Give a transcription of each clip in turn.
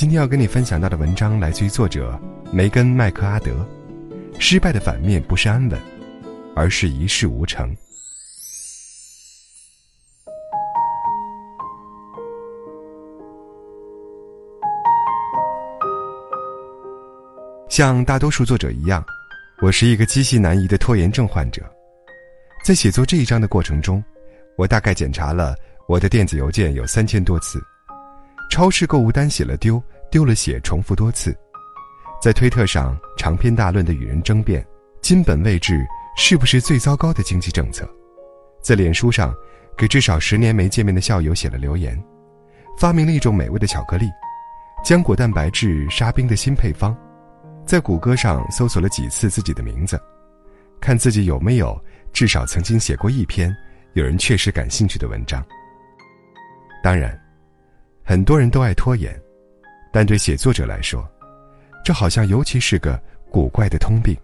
今天要跟你分享到的文章来自于作者梅根·麦克阿德。失败的反面不是安稳，而是一事无成。像大多数作者一样，我是一个积习难移的拖延症患者。在写作这一章的过程中，我大概检查了我的电子邮件有三千多次，超市购物单写了丢，丢了写，重复多次，在推特上长篇大论的与人争辩金本位制是不是最糟糕的经济政策，在脸书上给至少十年没见面的校友写了留言，发明了一种美味的巧克力，浆果蛋白质沙冰的新配方，在谷歌上搜索了几次自己的名字，看自己有没有。至少曾经写过一篇有人确实感兴趣的文章。当然，很多人都爱拖延，但对写作者来说，这好像尤其是个古怪的通病。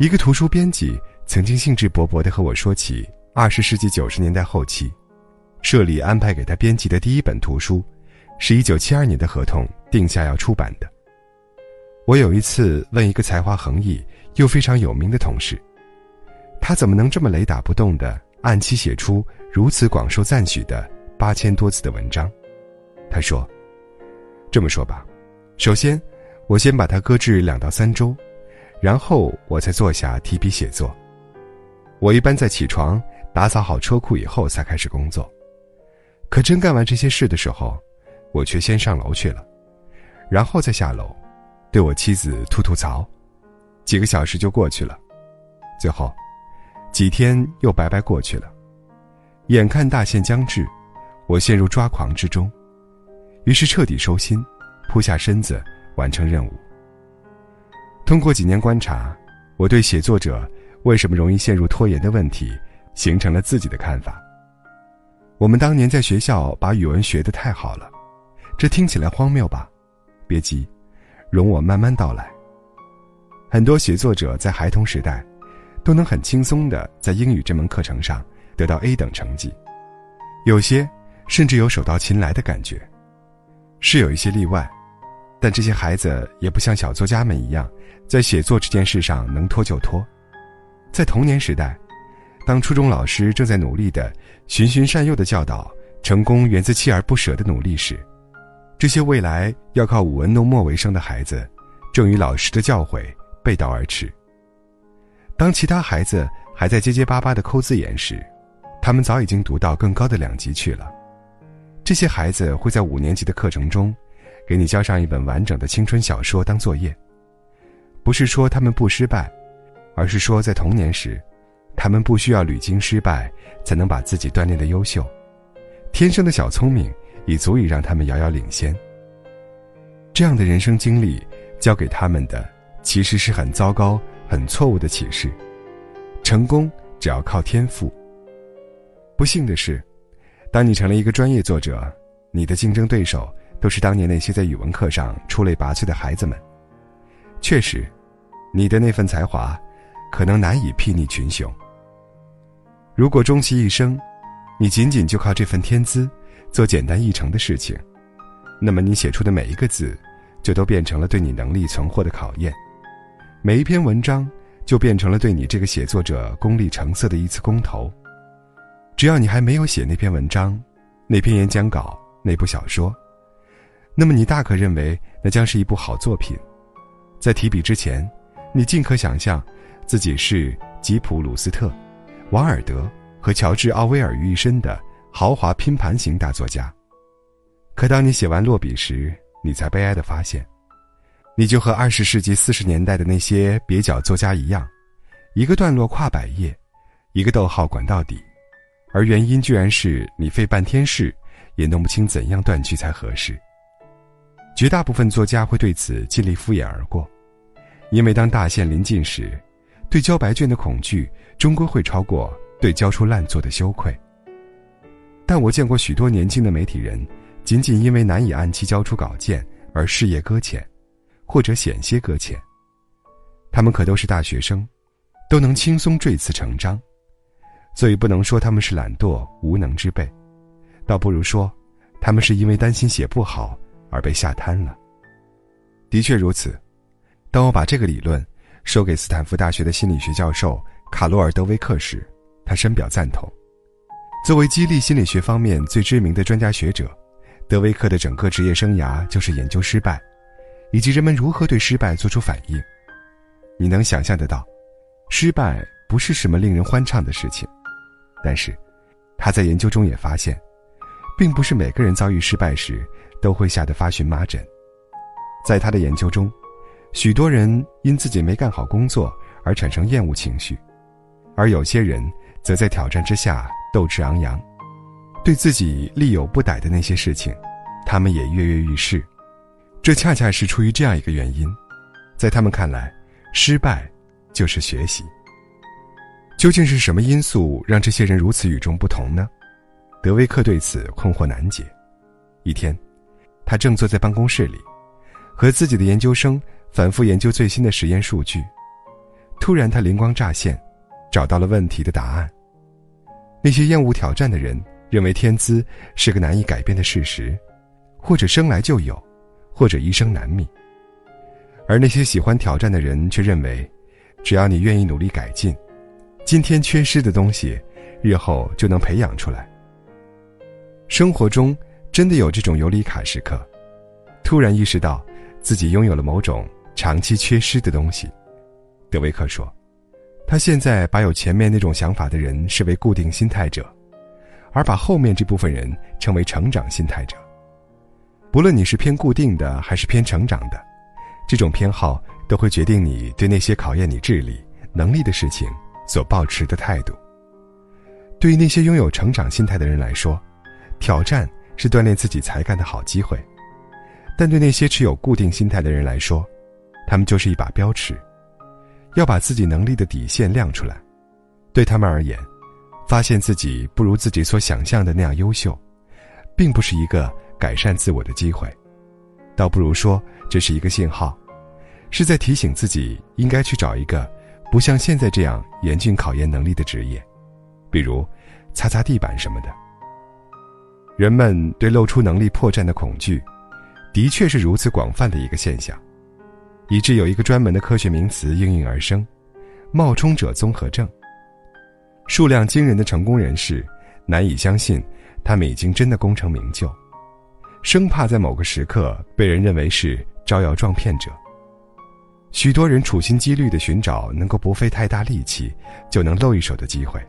一个图书编辑曾经兴致勃勃地和我说起，二十世纪九十年代后期，社里安排给他编辑的第一本图书，是一九七二年的合同定下要出版的。我有一次问一个才华横溢又非常有名的同事。他怎么能这么雷打不动的按期写出如此广受赞许的八千多字的文章？他说：“这么说吧，首先，我先把它搁置两到三周，然后我才坐下提笔写作。我一般在起床打扫好车库以后才开始工作。可真干完这些事的时候，我却先上楼去了，然后再下楼，对我妻子吐吐槽，几个小时就过去了，最后。”几天又白白过去了，眼看大限将至，我陷入抓狂之中，于是彻底收心，扑下身子完成任务。通过几年观察，我对写作者为什么容易陷入拖延的问题，形成了自己的看法。我们当年在学校把语文学得太好了，这听起来荒谬吧？别急，容我慢慢道来。很多写作者在孩童时代。都能很轻松的在英语这门课程上得到 A 等成绩，有些甚至有手到擒来的感觉。是有一些例外，但这些孩子也不像小作家们一样，在写作这件事上能拖就拖。在童年时代，当初中老师正在努力的循循善诱的教导成功源自锲而不舍的努力时，这些未来要靠舞文弄墨为生的孩子，正与老师的教诲背道而驰。当其他孩子还在结结巴巴的抠字眼时，他们早已经读到更高的两级去了。这些孩子会在五年级的课程中，给你交上一本完整的青春小说当作业。不是说他们不失败，而是说在童年时，他们不需要屡经失败才能把自己锻炼的优秀，天生的小聪明已足以让他们遥遥领先。这样的人生经历，教给他们的其实是很糟糕。很错误的启示，成功只要靠天赋。不幸的是，当你成了一个专业作者，你的竞争对手都是当年那些在语文课上出类拔萃的孩子们。确实，你的那份才华，可能难以睥睨群雄。如果终其一生，你仅仅就靠这份天资，做简单易成的事情，那么你写出的每一个字，就都变成了对你能力存货的考验。每一篇文章就变成了对你这个写作者功力成色的一次公投。只要你还没有写那篇文章、那篇演讲稿、那部小说，那么你大可认为那将是一部好作品。在提笔之前，你尽可想象自己是吉普·鲁斯特、王尔德和乔治·奥威尔于一身的豪华拼盘型大作家。可当你写完落笔时，你才悲哀地发现。你就和二十世纪四十年代的那些蹩脚作家一样，一个段落跨百页，一个逗号管到底，而原因居然是你费半天事，也弄不清怎样断句才合适。绝大部分作家会对此尽力敷衍而过，因为当大限临近时，对交白卷的恐惧终归会超过对交出烂作的羞愧。但我见过许多年轻的媒体人，仅仅因为难以按期交出稿件而事业搁浅。或者险些搁浅，他们可都是大学生，都能轻松坠词成章，所以不能说他们是懒惰无能之辈，倒不如说，他们是因为担心写不好，而被吓瘫了。的确如此，当我把这个理论说给斯坦福大学的心理学教授卡罗尔·德威克时，他深表赞同。作为激励心理学方面最知名的专家学者，德威克的整个职业生涯就是研究失败，以及人们如何对失败做出反应。你能想象得到，失败不是什么令人欢畅的事情，但是他在研究中也发现，并不是每个人遭遇失败时都会吓得发荨麻疹。在他的研究中，许多人因自己没干好工作而产生厌恶情绪，而有些人则在挑战之下斗志昂扬，对自己力有不逮的那些事情，他们也跃跃欲试。这恰恰是出于这样一个原因，在他们看来，失败就是学习。究竟是什么因素让这些人如此与众不同呢？德威克对此困惑难解。一天，他正坐在办公室里。和自己的研究生反复研究最新的实验数据，突然他灵光乍现，找到了问题的答案。那些厌恶挑战的人认为天资是个难以改变的事实，或者生来就有，或者一生难觅；而那些喜欢挑战的人却认为，只要你愿意努力改进，今天缺失的东西，日后就能培养出来。生活中真的有这种尤里卡时刻，突然意识到。自己拥有了某种长期缺失的东西，德维克说：“他现在把有前面那种想法的人视为固定心态者，而把后面这部分人称为成长心态者。不论你是偏固定的还是偏成长的，这种偏好都会决定你对那些考验你智力能力的事情所抱持的态度。对于那些拥有成长心态的人来说，挑战是锻炼自己才干的好机会。”但对那些持有固定心态的人来说，他们就是一把标尺，要把自己能力的底线亮出来。对他们而言，发现自己不如自己所想象的那样优秀，并不是一个改善自我的机会，倒不如说这是一个信号，是在提醒自己应该去找一个不像现在这样严峻考验能力的职业，比如擦擦地板什么的。人们对露出能力破绽的恐惧。的确是如此广泛的一个现象，以致有一个专门的科学名词应运而生——冒充者综合症。数量惊人的成功人士难以相信，他们已经真的功成名就，生怕在某个时刻被人认为是招摇撞骗者。许多人处心积虑地寻找能够不费太大力气就能露一手的机会，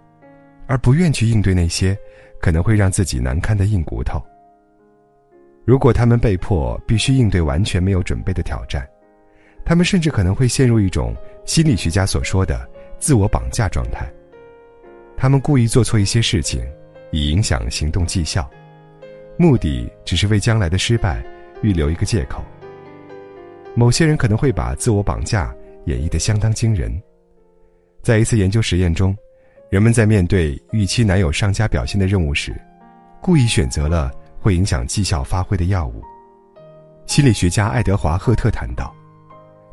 而不愿去应对那些可能会让自己难堪的硬骨头。如果他们被迫必须应对完全没有准备的挑战，他们甚至可能会陷入一种心理学家所说的自我绑架状态。他们故意做错一些事情，以影响行动绩效，目的只是为将来的失败预留一个借口。某些人可能会把自我绑架演绎得相当惊人。在一次研究实验中，人们在面对预期男友上佳表现的任务时，故意选择了。会影响绩效发挥的药物。心理学家爱德华·赫特谈到，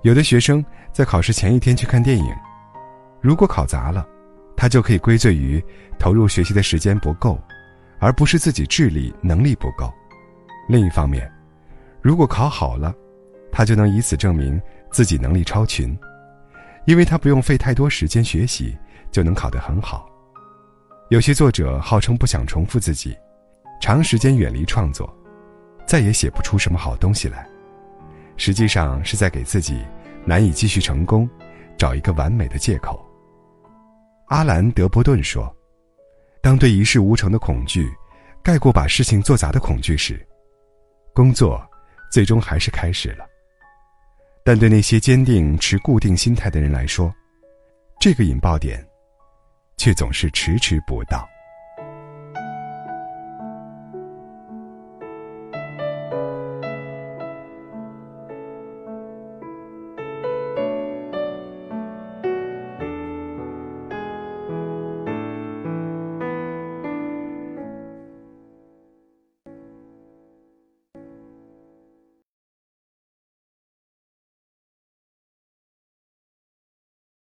有的学生在考试前一天去看电影，如果考砸了，他就可以归罪于投入学习的时间不够，而不是自己智力能力不够。另一方面，如果考好了，他就能以此证明自己能力超群，因为他不用费太多时间学习就能考得很好。有些作者号称不想重复自己。长时间远离创作，再也写不出什么好东西来，实际上是在给自己难以继续成功找一个完美的借口。阿兰·德波顿说：“当对一事无成的恐惧盖过把事情做砸的恐惧时，工作最终还是开始了。但对那些坚定持固定心态的人来说，这个引爆点却总是迟迟不到。”